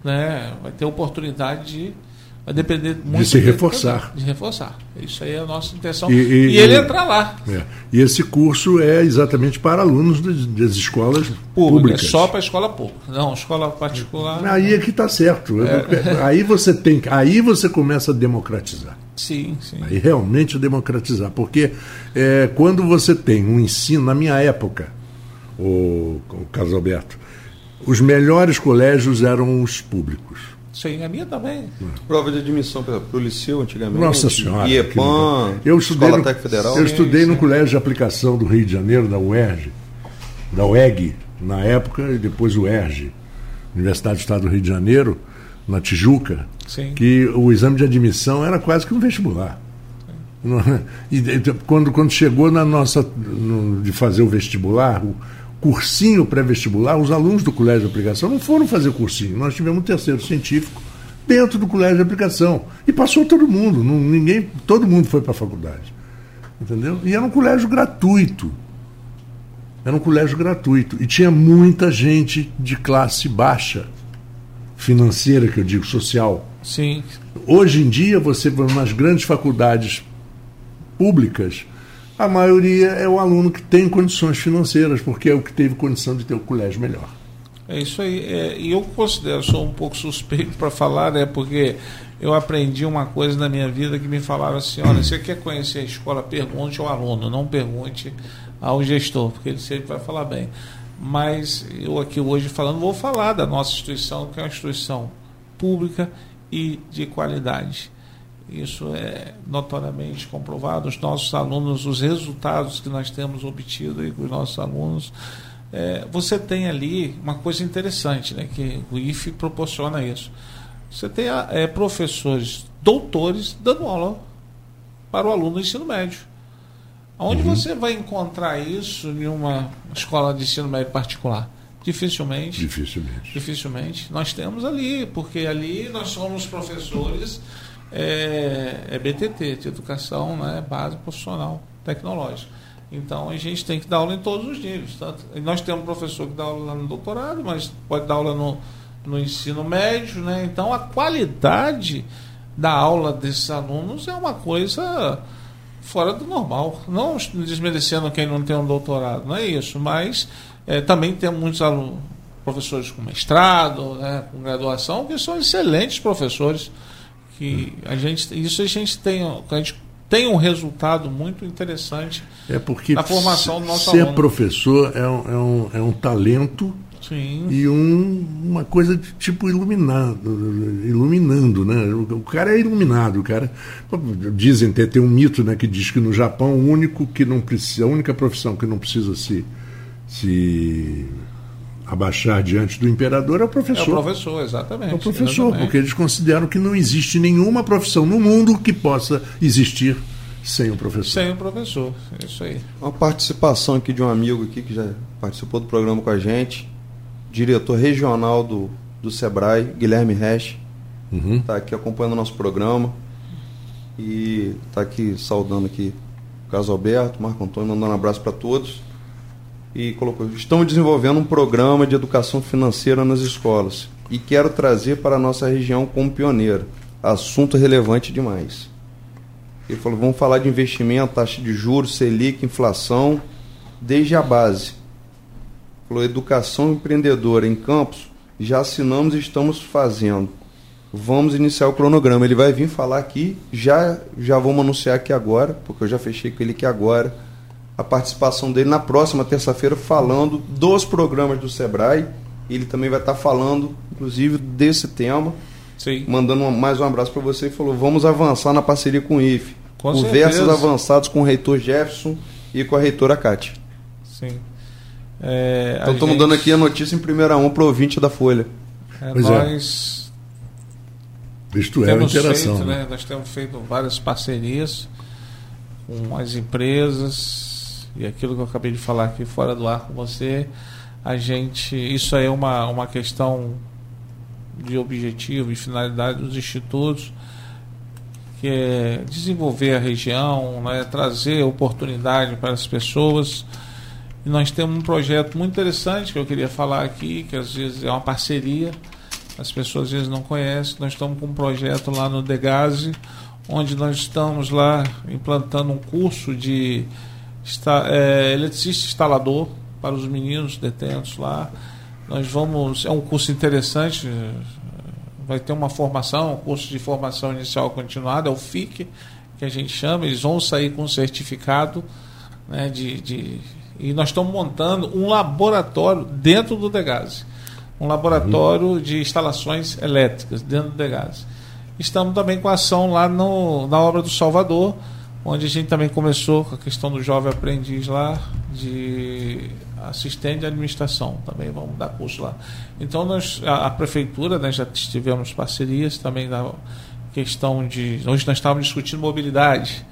né, vai ter oportunidade de vai depender muito de se reforçar. De reforçar. Isso aí é a nossa intenção. E, e, e ele entrar lá. É. E esse curso é exatamente para alunos das, das escolas Pública, públicas. É só para a escola pública. Não, escola particular. Aí é que está certo. É. Aí você tem, aí você começa a democratizar. Sim, sim. Aí realmente democratizar, porque é, quando você tem um ensino, na minha época, o, o Carlos Alberto, os melhores colégios eram os públicos Sim, a minha também. Prova de admissão para o liceu antigamente. Nossa Senhora. IEPAN, eu estudei Escola no, Federal. Eu estudei sim, no sim. Colégio de Aplicação do Rio de Janeiro, da UERJ, da UEG, na época, e depois o ERJ, Universidade do Estado do Rio de Janeiro, na Tijuca, sim. que o exame de admissão era quase que um vestibular. E, quando, quando chegou na nossa no, de fazer o vestibular, o, cursinho pré-vestibular, os alunos do colégio de aplicação não foram fazer cursinho. Nós tivemos um terceiro científico dentro do colégio de aplicação. E passou todo mundo, não, ninguém, todo mundo foi para a faculdade. Entendeu? E era um colégio gratuito. Era um colégio gratuito. E tinha muita gente de classe baixa, financeira, que eu digo, social. Sim. Hoje em dia, você vai nas grandes faculdades públicas, a maioria é o aluno que tem condições financeiras, porque é o que teve condição de ter o colégio melhor. É isso aí. É, e eu considero, sou um pouco suspeito para falar, né, porque eu aprendi uma coisa na minha vida que me falaram assim: olha, você quer conhecer a escola, pergunte ao aluno, não pergunte ao gestor, porque ele sempre vai falar bem. Mas eu aqui hoje falando, vou falar da nossa instituição, que é uma instituição pública e de qualidade. Isso é notoriamente comprovado. Os nossos alunos, os resultados que nós temos obtido aí com os nossos alunos, é, você tem ali uma coisa interessante, né, que o IFE proporciona isso. Você tem é, professores doutores dando aula para o aluno do ensino médio. Onde uhum. você vai encontrar isso em uma escola de ensino médio particular? Dificilmente. Dificilmente. Dificilmente. Nós temos ali, porque ali nós somos professores é, é BTT, de Educação né, Base Profissional Tecnológica. Então a gente tem que dar aula em todos os níveis. Tanto, nós temos um professor que dá aula no doutorado, mas pode dar aula no, no ensino médio. Né? Então a qualidade da aula desses alunos é uma coisa fora do normal. Não desmerecendo quem não tem um doutorado, não é isso, mas é, também tem muitos alunos, professores com mestrado, né, com graduação, que são excelentes professores que a gente isso a gente tem a gente tem um resultado muito interessante é porque na formação do nosso ser aluno. professor é um, é um, é um talento Sim. e um, uma coisa de tipo iluminado iluminando né o, cara é iluminado o cara dizem tem, tem um mito né que diz que no Japão o único que não precisa a única profissão que não precisa se se abaixar diante do imperador é o professor. É o professor, exatamente. É o professor, exatamente. porque eles consideram que não existe nenhuma profissão no mundo que possa existir sem o professor. Sem o professor, é isso aí. Uma participação aqui de um amigo aqui que já participou do programa com a gente, diretor regional do, do Sebrae, Guilherme Resch, está uhum. Tá aqui acompanhando o nosso programa e está aqui saudando aqui o Carlos Alberto, Marco Antônio, mandando um abraço para todos e colocou: estamos desenvolvendo um programa de educação financeira nas escolas e quero trazer para a nossa região como pioneiro. Assunto relevante demais. Ele falou: vamos falar de investimento, taxa de juros, Selic, inflação, desde a base. Falou: educação empreendedora em campos, já assinamos e estamos fazendo. Vamos iniciar o cronograma. Ele vai vir falar aqui, já, já vamos anunciar aqui agora, porque eu já fechei com ele aqui agora a participação dele na próxima terça-feira falando dos programas do Sebrae. Ele também vai estar falando, inclusive, desse tema. Sim. Mandando mais um abraço para você e falou: vamos avançar na parceria com o IFE. Com Conversas certeza. avançadas com o reitor Jefferson e com a reitora Cátia. Sim. É, então estamos gente... dando aqui a notícia em primeira mão para o ouvinte da Folha. É, pois é. nós é. Isto é uma interação. Feito, né? Nós temos feito várias parcerias com as empresas, e aquilo que eu acabei de falar aqui fora do ar com você, a gente. Isso aí é uma, uma questão de objetivo e finalidade dos institutos, que é desenvolver a região, né, trazer oportunidade para as pessoas. E nós temos um projeto muito interessante que eu queria falar aqui, que às vezes é uma parceria, as pessoas às vezes não conhecem. Nós estamos com um projeto lá no Degase, onde nós estamos lá implantando um curso de é, eletricista instalador para os meninos detentos lá. Nós vamos. É um curso interessante, vai ter uma formação, um curso de formação inicial continuada, é o FIC, que a gente chama, eles vão sair com um certificado né, de, de, e nós estamos montando um laboratório dentro do Degase. Um laboratório uhum. de instalações elétricas dentro do Degase. Estamos também com ação lá no, na obra do Salvador, onde a gente também começou com a questão do jovem aprendiz lá, de assistente de administração, também vamos dar curso lá. Então nós, a, a prefeitura, né, já tivemos parcerias também na questão de. Hoje nós estávamos discutindo mobilidade.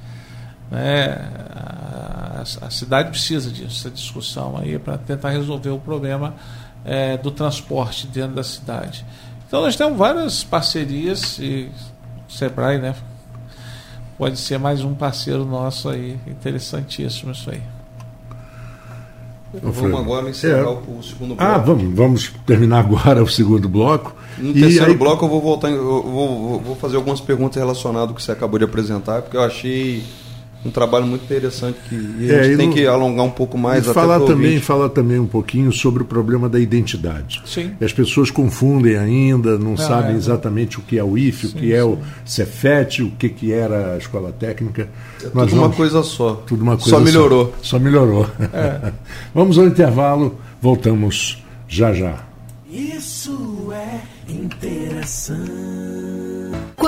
Né? A, a cidade precisa disso, essa discussão aí, para tentar resolver o problema é, do transporte dentro da cidade. Então nós temos várias parcerias e o Sebrae, né? Pode ser mais um parceiro nosso aí, interessantíssimo isso aí. Vamos agora encerrar é. o segundo ah, bloco. Ah, vamos, vamos terminar agora o segundo bloco. No e terceiro aí... bloco eu vou voltar, eu vou, vou fazer algumas perguntas relacionadas ao que você acabou de apresentar, porque eu achei um trabalho muito interessante que a é, gente tem no, que alongar um pouco mais. E falar também, falar também um pouquinho sobre o problema da identidade. Sim. As pessoas confundem ainda, não ah, sabem é, exatamente o que é o IF, sim, o que sim. é o Cefet, o que, que era a escola técnica. É tudo vamos, uma coisa só. Tudo uma coisa só melhorou. Só, só melhorou. É. vamos ao intervalo, voltamos já já. Isso é interação.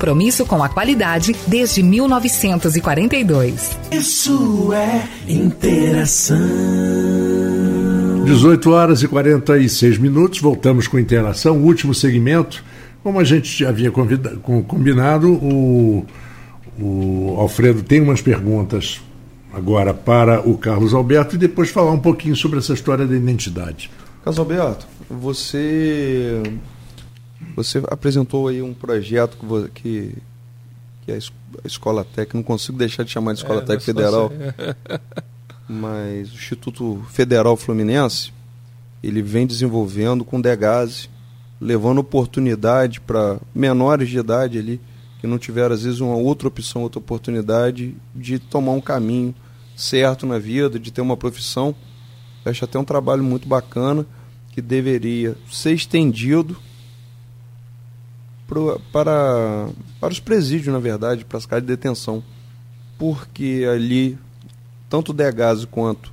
compromisso com a qualidade desde 1942. Isso é interação. 18 horas e 46 minutos, voltamos com interação, último segmento. Como a gente já havia combinado, o, o Alfredo tem umas perguntas agora para o Carlos Alberto e depois falar um pouquinho sobre essa história da identidade. Carlos Alberto, você você apresentou aí um projeto que, que é a Escola Técnica, não consigo deixar de chamar de Escola é, Técnica Federal, mas o Instituto Federal Fluminense, ele vem desenvolvendo com Degase, levando oportunidade para menores de idade ali, que não tiveram às vezes uma outra opção, outra oportunidade de tomar um caminho certo na vida, de ter uma profissão. Eu acho até um trabalho muito bacana que deveria ser estendido pro, para, para os presídios, na verdade, para as casas de detenção. Porque ali, tanto o Degase quanto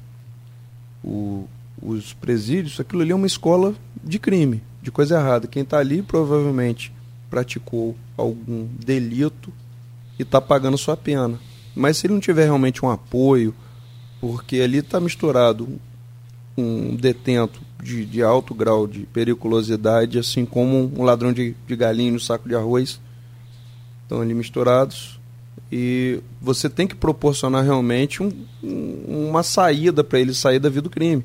o, os presídios, aquilo ali é uma escola de crime, de coisa errada. Quem está ali provavelmente praticou algum delito e está pagando sua pena. Mas se ele não tiver realmente um apoio, porque ali está misturado um detento de, de, alto grau de periculosidade, assim como um ladrão de, de galinha no saco de arroz. Estão ali misturados. E você tem que proporcionar realmente um, um, uma saída para ele sair da vida do crime.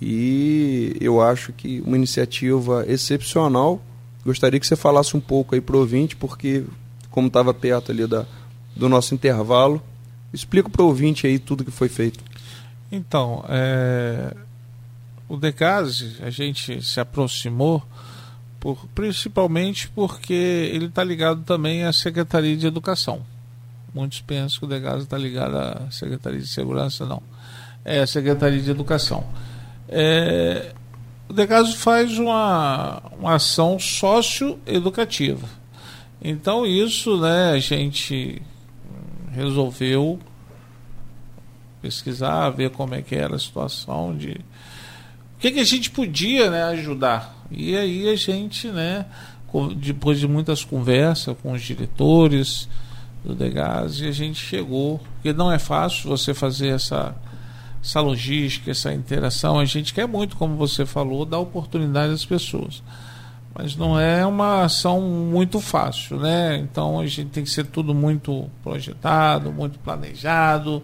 E eu acho que uma iniciativa excepcional. Gostaria que você falasse um pouco aí para o ouvinte, porque, como estava perto ali da, do nosso intervalo, explica para o ouvinte aí tudo que foi feito. Então, é, o Decase a gente se aproximou por, principalmente porque ele está ligado também à Secretaria de Educação. Muitos pensam que o Decase está ligado à Secretaria de Segurança, não. É a Secretaria de Educação. É, o Decase faz uma, uma ação socioeducativa. Então isso né, a gente resolveu pesquisar, ver como é que era a situação de o que, que a gente podia né, ajudar. E aí a gente, né, depois de muitas conversas com os diretores do Degas, a gente chegou, porque não é fácil você fazer essa essa logística, essa interação. A gente quer muito, como você falou, dar oportunidade às pessoas. Mas não é uma ação muito fácil, né? Então a gente tem que ser tudo muito projetado, muito planejado,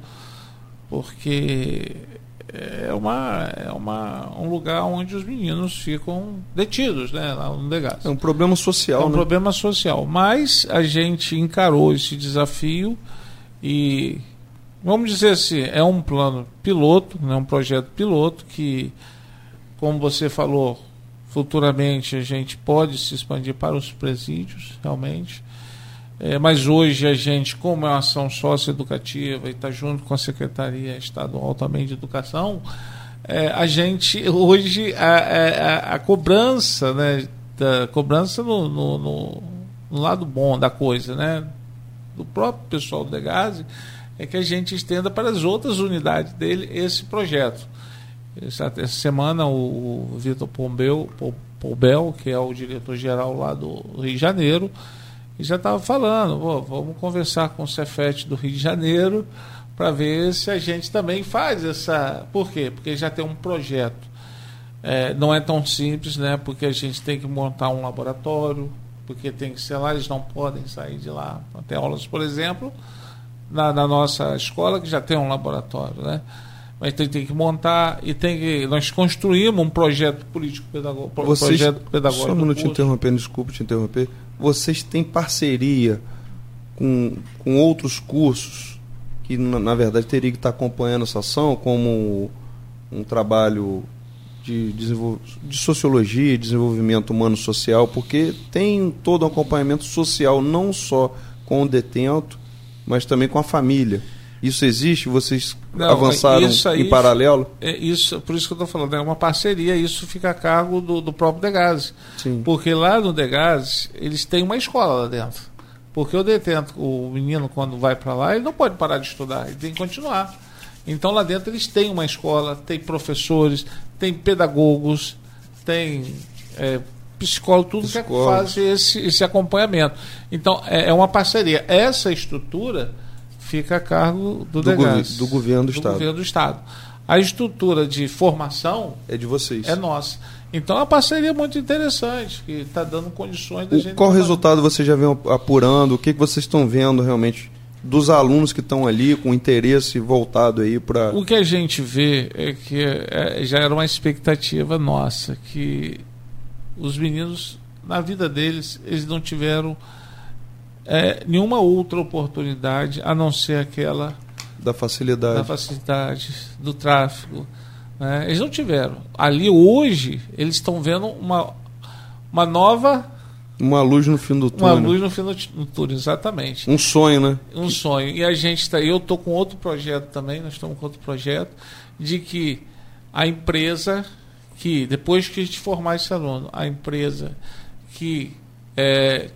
porque é uma é uma um lugar onde os meninos ficam detidos, né, lá no Degas. É um problema social, É um né? problema social, mas a gente encarou esse desafio e vamos dizer assim, é um plano piloto, né, um projeto piloto que como você falou, futuramente a gente pode se expandir para os presídios, realmente. É, mas hoje a gente, como é uma ação socioeducativa e está junto com a Secretaria Estadual também de Educação, é, a gente hoje a, a, a cobrança, né, da cobrança no, no, no, no lado bom da coisa, né, do próprio pessoal do Degase, é que a gente estenda para as outras unidades dele esse projeto. Essa, essa semana o, o Vitor Pombel, Pombel, que é o diretor-geral lá do Rio de Janeiro, e já estava falando, "Pô, vamos conversar com o Cefete do Rio de Janeiro para ver se a gente também faz essa. Por quê? Porque já tem um projeto. É, não é tão simples, né? Porque a gente tem que montar um laboratório, porque tem que ser lá, eles não podem sair de lá. Tem aulas, por exemplo, na, na nossa escola que já tem um laboratório, né? Mas tem, tem que montar e tem que. Nós construímos um projeto político pedagógico. Vocês, projeto pedagógico. só um minuto te interrompendo, desculpe te interromper. Vocês têm parceria com, com outros cursos que, na, na verdade, teria que estar acompanhando essa ação, como um trabalho de, de sociologia desenvolvimento humano social, porque tem todo um acompanhamento social, não só com o detento, mas também com a família. Isso existe? Vocês Não, avançaram isso aí- em paralelo? É isso, por isso que eu estou falando, é uma parceria, isso fica a cargo do, do próprio. Sim. Porque lá no Degase, eles têm uma escola lá dentro. Porque o detento, o menino, quando vai para lá, ele não pode parar de estudar, ele tem que continuar. Então lá dentro eles têm uma escola, tem professores, tem pedagogos, tem é, psicólogo, tudo que Psicólogo. faz esse, esse acompanhamento. Então é, é uma parceria. Essa estrutura fica a cargo do, Do Degase, do governo do Estado. governo do Estado. A estrutura de formação É de vocês. é nossa. Então é uma parceria muito interessante, que está dando condições da O- gente. qual trabalhar. resultado você já vem apurando? O que, que vocês estão vendo realmente dos alunos que estão ali com interesse voltado aí para O que a gente vê é que é, já era uma expectativa nossa, que os meninos, na vida deles, eles não tiveram é, nenhuma outra oportunidade a não ser aquela da facilidade? da facilidade, do tráfego. né? Eles não tiveram. Ali hoje, eles estão vendo uma, uma nova Uma luz no fim do uma túnel. luz no fim do, túnel, exatamente. Um sonho, né? um sonho. E a gente está. Eu estou com outro projeto também, nós estamos com outro projeto, de que a empresa que, depois que a gente formar esse aluno, a empresa que é,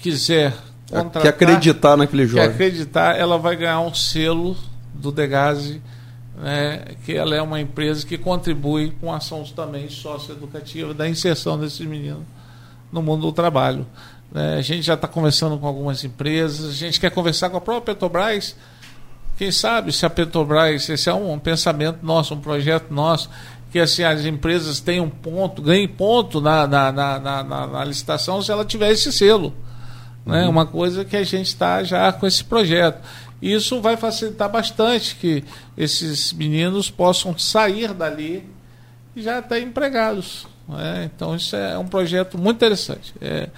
quiser contratar, Que acreditar naquele que jovem. acreditar, ela vai ganhar um selo do Degase, né, que ela é uma empresa que contribui com ações também socioeducativas da inserção desses meninos no mundo do trabalho. né. a gente já está conversando com algumas empresas, a gente quer conversar com a própria Petrobras. Quem sabe se a Petrobras, esse é um pensamento nosso, um projeto nosso, que assim, as empresas tenham ponto, ganhem ponto na, na, na, na, na- na licitação se ela tiver esse selo. Né? Uma coisa que a gente está já com esse projeto. Isso vai facilitar bastante que esses meninos possam sair dali e já estar empregados. né? Então, isso é um projeto muito interessante. É,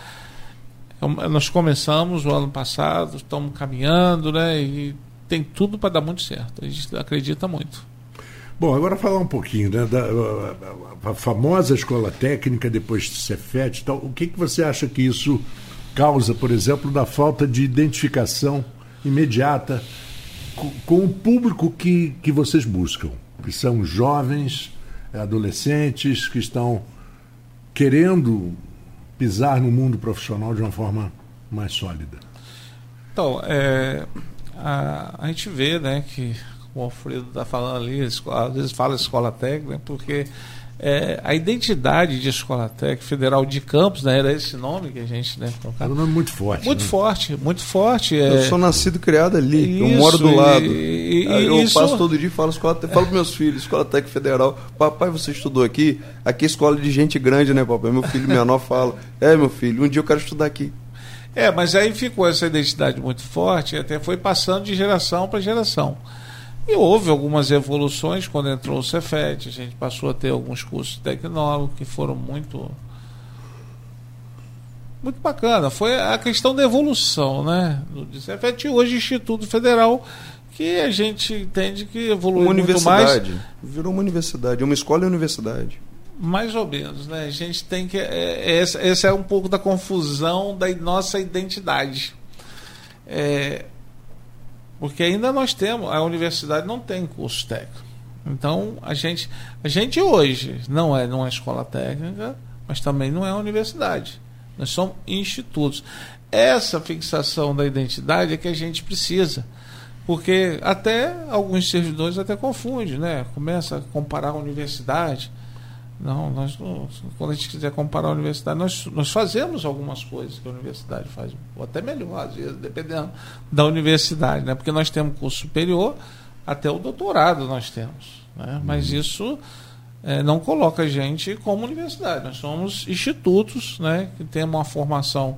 é nós começamos o ano passado, estamos caminhando, né? E tem tudo para dar muito certo. A gente acredita muito. Bom, agora falar um pouquinho né, da a, a famosa escola técnica, depois de Cefet e tal. O que, que você acha que isso causa, por exemplo, da falta de identificação imediata com, com o público que, que vocês buscam? Que são jovens, adolescentes, que estão querendo pisar no mundo profissional de uma forma mais sólida. Então, é, a, a gente vê né, que o Alfredo está falando ali, às vezes fala escola técnica, porque é, a identidade de Escola Técnica Federal de Campos, né, era esse nome que a gente né, Era um nome muito forte. Muito né? forte, muito forte. É, Eu sou nascido e criado ali, eu Isso, moro do lado. e- e- Aí eu isso- passo todo dia e falo, escola, falo pros meus filhos, Escola Técnica Federal, papai, você estudou aqui? Aqui é escola de gente grande, né, papai? Meu filho menor fala, é, meu filho, um dia eu quero estudar aqui. É, mas aí ficou essa identidade muito forte até foi passando de geração para geração. E houve algumas evoluções quando entrou o Cefet, a gente passou a ter alguns cursos tecnólogos que foram muito muito bacana. Foi a questão da evolução, né? Do Cefet e hoje Instituto Federal que a gente entende que evoluiu Uma muito mais universidade. Virou uma universidade, uma escola e universidade. mais ou menos, né? A gente tem que. É, é, essa, essa é um pouco da confusão da nossa identidade. É, porque ainda nós temos, a universidade não tem curso técnico. Então, a gente, a gente hoje não é numa escola técnica, mas também não é universidade. Nós somos institutos. Essa fixação da identidade é que a gente precisa. Porque até alguns servidores até confundem, né? Começa a comparar a universidade. Não, nós não, quando a gente quiser comparar a universidade, nós, nós fazemos algumas coisas que a universidade faz, ou até melhor, às vezes, dependendo da universidade, né? porque nós temos curso superior, até o doutorado nós temos. Né? Mas isso eh, não coloca a gente como universidade. Nós somos institutos né? que temos uma formação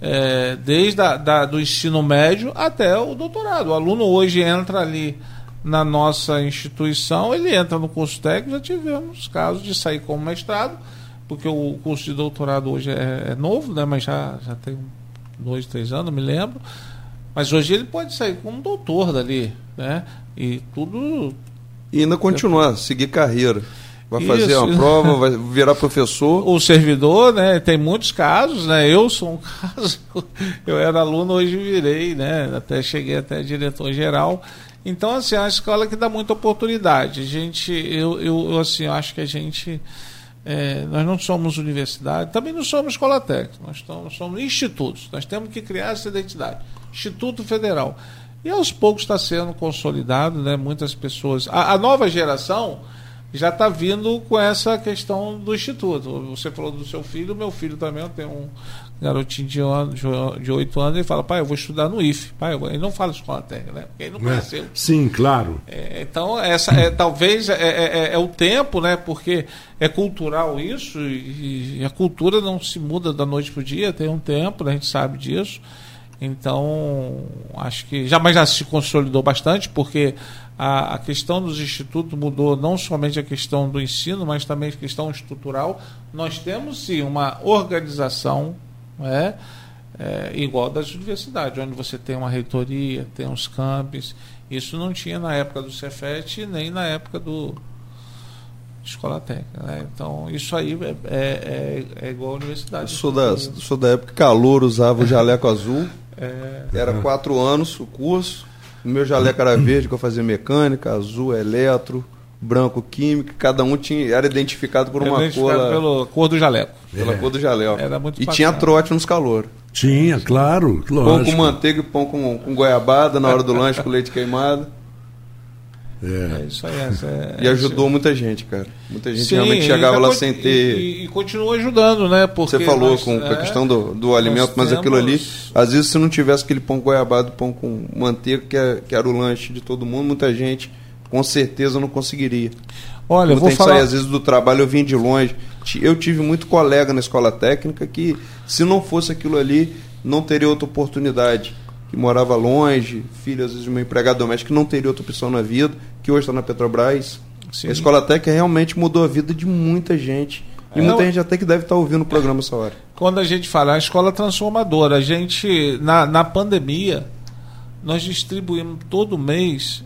eh, desde a, da, do ensino médio até o doutorado. O aluno hoje entra ali na nossa instituição, ele entra no curso técnico, já tivemos casos de sair como mestrado, porque o curso de doutorado hoje é, é novo, né, mas já, já tem dois, três anos, me lembro. Mas hoje ele pode sair como doutor dali, né? E tudo. E ainda continuar, seguir carreira. Vai Isso. fazer uma prova, vai virar professor. O servidor, né? Tem muitos casos, né? Eu sou um caso. Eu era aluno, hoje virei, né? Até cheguei até diretor geral. Então, assim, é uma escola que dá muita oportunidade. A gente, eu, eu, assim, acho que a gente. é, nós não somos universidade, também não somos escola técnica, nós somos, somos institutos. Nós temos que criar essa identidade. Instituto Federal. E aos poucos está sendo consolidado, né? Muitas pessoas. A, a nova geração já está vindo com essa questão do instituto. Você falou do seu filho, meu filho também, eu tenho um garotinho de, ano, de- de 8 anos, ele fala, pai, eu vou estudar no IFE. Pai, eu vou-" ele não fala escola técnica, né? Porque ele não Né? conheceu. Sim, claro. É, então, essa é, talvez é, é- é- é o tempo, né? Porque é cultural isso, e, e a cultura não se muda da noite para o dia, tem um tempo, né, a gente sabe disso. Então, acho que já, mas já se consolidou bastante, porque a, a questão dos institutos mudou não somente a questão do ensino, mas também a questão estrutural. Nós temos sim uma organização né, é, igual das universidades, onde você tem uma reitoria, tem uns campos. Isso não tinha na época do Cefet nem na época do Escola Técnica. Né? Então, isso aí é, é, é, é igual à universidade. Eu sou da, sou da época que calor usava o jaleco azul. É, Era quatro anos o curso. O meu jaleco era verde, que eu fazia mecânica, azul, eletro, branco, química. Cada um tinha, era identificado por uma identificado cor, pela cor do jaleco. pela cor do jaleco. Era muito e bacana. tinha trote nos calores. Tinha, claro, Pão lógico. com manteiga e pão com, com goiabada na hora do lanche com leite queimado. É. É isso aí. é- E ajudou muita gente, cara. Muita gente Sim, realmente chegava lá sem ter. E, e continua ajudando, né? Porque Você falou nós- com, com a é, questão do, do alimento, mas nós aquilo ali, temos- às vezes se não tivesse aquele pão goiabado, pão com manteiga, que, é- que era o lanche de todo mundo, muita gente com certeza não conseguiria. Olha, eu vou falar. sai às vezes do trabalho, eu vim de longe. Eu tive muito colega na escola técnica que, se não fosse aquilo ali, não teria outra oportunidade. Que morava longe, filho às vezes de uma empregada doméstica, que não teria outra opção na vida, que hoje está na Petrobras. Sim. A escola técnica realmente mudou a vida de muita gente. E muita gente até que deve estar ouvindo o programa essa hora. quando a gente fala a escola transformadora, a gente, na, na pandemia, nós distribuímos todo mês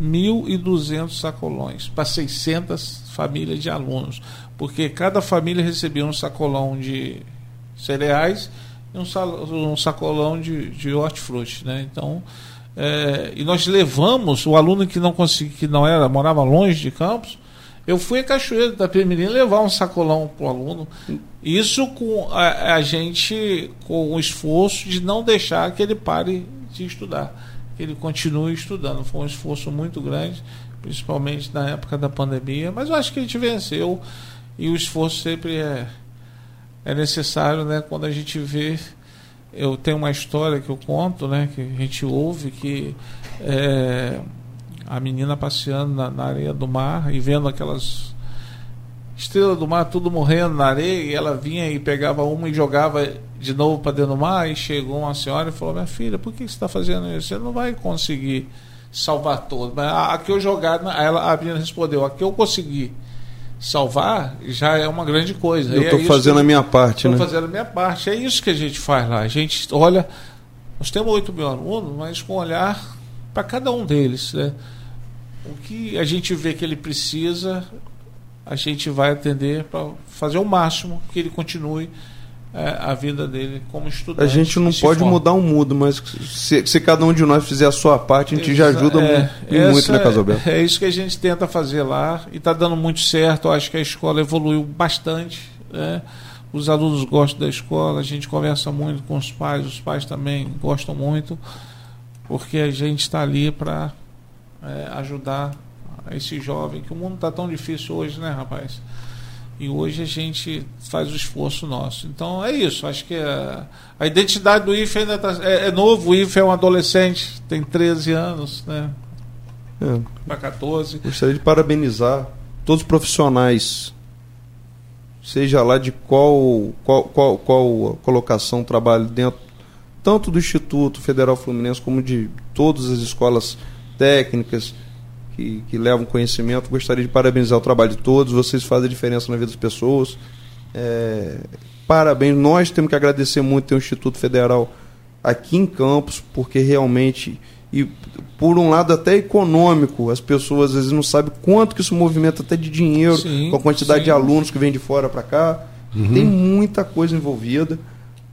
1.200 sacolões para 600 famílias de alunos, porque cada família recebia um sacolão de cereais e um, sal- um sacolão de, de hortifruti, né? Então, é, e nós levamos o aluno que não conseguia, que não era, morava longe de Campos, eu fui a Cachoeira da Mirim levar um sacolão para o aluno. Isso com a, a gente, com o esforço de não deixar que ele pare de estudar, que ele continue estudando. Foi um esforço muito grande, principalmente na época da pandemia, mas eu acho que a gente venceu e o esforço sempre é, é necessário, né? Quando a gente vê, eu tenho uma história que eu conto, né? Que a gente ouve que é, a menina passeando na, na areia do mar e vendo aquelas estrelas do mar tudo morrendo na areia e ela vinha e pegava uma e jogava de novo para dentro do mar e chegou uma senhora e falou minha filha por que você está fazendo isso você não vai conseguir salvar todos mas a, a que eu jogar ela a menina respondeu a que eu consegui salvar já é uma grande coisa. Eu estou é fazendo a minha parte estou né? fazendo a minha parte. É isso que a gente faz lá. A gente olha nós temos 8 mil alunos mas com olhar para cada um deles né? O que a gente vê que ele precisa a gente vai atender para fazer o máximo que ele continue é, a vida dele como estudante. A gente não pode forma. mudar o um mundo, mas se, se, cada um de nós fizer a sua parte, a gente Exa já ajuda é, muito, muito, né, Casalberto? É, é isso que a gente tenta fazer lá e está dando muito certo. Eu acho que a escola evoluiu bastante. Né? Os alunos gostam da escola, a gente conversa muito com os pais, os pais também gostam muito, porque a gente está ali para é, ajudar esse jovem, que o mundo está tão difícil hoje, né, rapaz? E hoje a gente faz o esforço nosso. Então é isso. Acho que a, a identidade do IFE ainda tá, é, é, novo. O IFE é um adolescente, tem 13 anos, né? É. Para 14. Gostaria de parabenizar todos os profissionais, seja lá de qual, qual, qual, qual colocação trabalho dentro, tanto do Instituto Federal Fluminense como de todas as escolas técnicas que, que levam conhecimento. Gostaria de parabenizar o trabalho de todos. Vocês fazem a diferença na vida das pessoas. É, parabéns. Nós temos que agradecer muito ter o Instituto Federal aqui em Campos, porque realmente e por um lado até econômico, as pessoas às vezes não sabem quanto que isso movimenta até de dinheiro, sim, com a quantidade sim. de alunos que vem de fora para cá. Uhum. Tem muita coisa envolvida.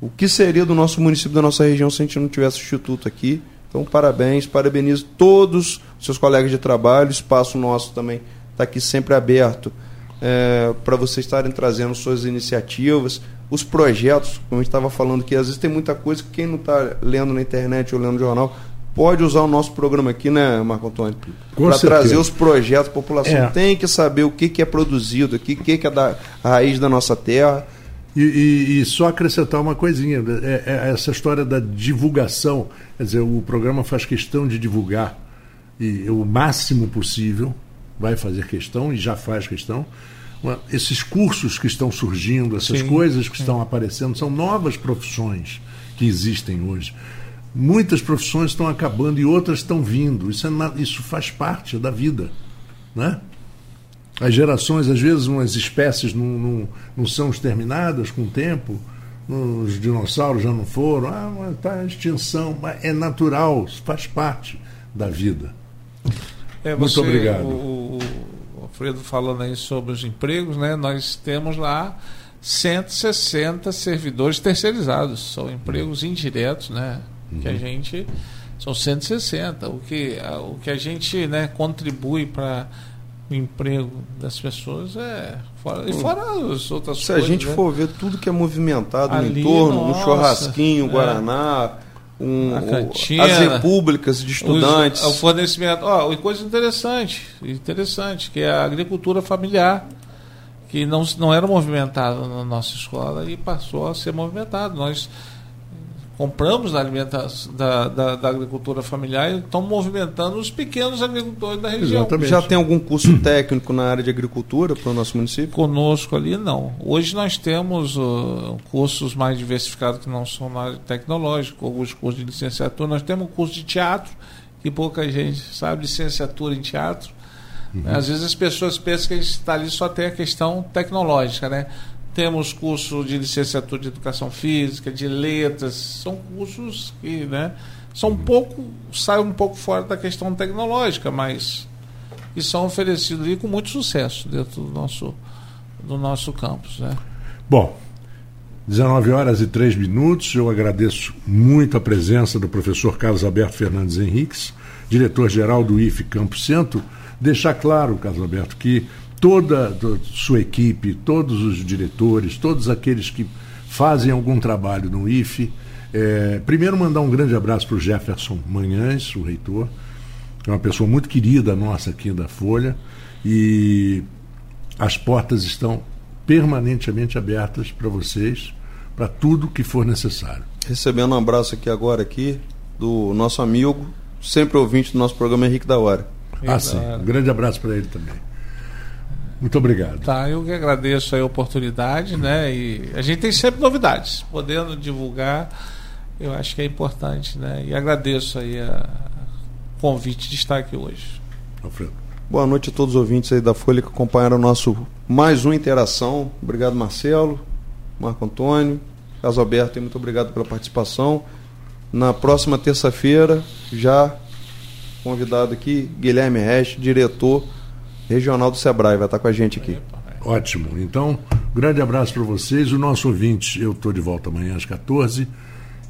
O que seria do nosso município, da nossa região, se a gente não tivesse o instituto aqui? Então, parabéns, parabenizo todos os seus colegas de trabalho. O espaço nosso também está aqui sempre aberto é, para vocês estarem trazendo suas iniciativas, os projetos, como a gente estava falando aqui, às vezes tem muita coisa que quem não está lendo na internet ou lendo no jornal pode usar o nosso programa aqui, né, Marco Antônio? Para trazer os projetos, a população é. tem que saber o que, que é produzido aqui, o que, que é da raiz da nossa terra. E, e, e, só acrescentar uma coisinha, é, é essa história da divulgação, quer dizer, o programa faz questão de divulgar e, o máximo possível, vai fazer questão e já faz questão. Esses cursos que estão surgindo, essas Sim. coisas que estão aparecendo, são novas profissões que existem hoje. Muitas profissões estão acabando e outras estão vindo. Isso, é, isso faz parte da vida. Né? As gerações, às vezes, umas espécies não, não, não são exterminadas com o tempo, os dinossauros já não foram, ah, está extinção, mas é natural, faz parte da vida. É, você, Muito obrigado. O, o Alfredo falando aí sobre os empregos, né? Nós temos lá 160 servidores terceirizados, são empregos indiretos, né? Uhum. Que a uhum. gente são 160, o que o que a gente, né, contribui para o emprego das pessoas é fora, e fora as outras Se coisas. Se a gente né? for ver tudo que é movimentado Ali, no entorno, nossa, um churrasquinho, é. Guaraná, um, cantina, as repúblicas de estudantes. Os, o fornecimento. Ó, coisa interessante, interessante, que é a agricultura familiar, que não, não era movimentada na nossa escola e passou a ser movimentado. Nós compramos da, alimentação, da, da, da, agricultura familiar e estão movimentando os pequenos agricultores da região. Exatamente. Já tem algum curso técnico na área de agricultura para o nosso município? Conosco ali, não. Hoje nós temos uh, cursos mais diversificados que não são na área tecnológica, alguns cursos de licenciatura. Nós temos um curso de teatro, que pouca gente sabe, licenciatura em teatro. Uhum. Às vezes as pessoas pensam que a gente está ali só tem a questão tecnológica, né? Temos curso de licenciatura de educação física, de letras, são cursos que, né, são um pouco, saem um pouco fora da questão tecnológica, mas que são oferecidos ali com muito sucesso dentro do nosso, do nosso campus. Né? Bom, 19 horas e 3 minutos. Eu agradeço muito a presença do professor Carlos Alberto Fernandes Henriques, diretor-geral do IFE Campo Centro. Deixar claro, Carlos Alberto, que toda a sua equipe, todos os diretores, todos aqueles que fazem algum trabalho no IFE. É, primeiro, mandar um grande abraço para o Jefferson Manhães, o reitor. que é uma pessoa muito querida nossa aqui da Folha, e as portas estão permanentemente abertas para vocês, para tudo que for necessário. Recebendo um abraço aqui agora aqui do nosso amigo, sempre ouvinte do nosso programa Henrique da Hora. Ah, sim. Um grande abraço para ele também. Muito obrigado. Tá, eu que agradeço a oportunidade, né? E a gente tem sempre novidades, podendo divulgar, eu acho que é importante, né? E agradeço aí o convite de estar aqui hoje. Alfredo. Boa noite a todos os ouvintes aí da Folha que acompanharam o nosso mais uma interação. Obrigado, Marcelo, Marco Antônio, Caso Alberto, e muito obrigado pela participação. Na próxima terça-feira, já convidado aqui, Guilherme Resch, diretor regional do Sebrae, vai estar com a gente aqui. Ótimo. Então, grande abraço para vocês. O nosso ouvinte, eu estou de volta amanhã às 14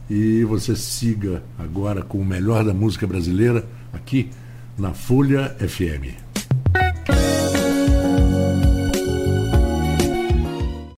e você siga agora com o melhor da música brasileira aqui na Folha FM.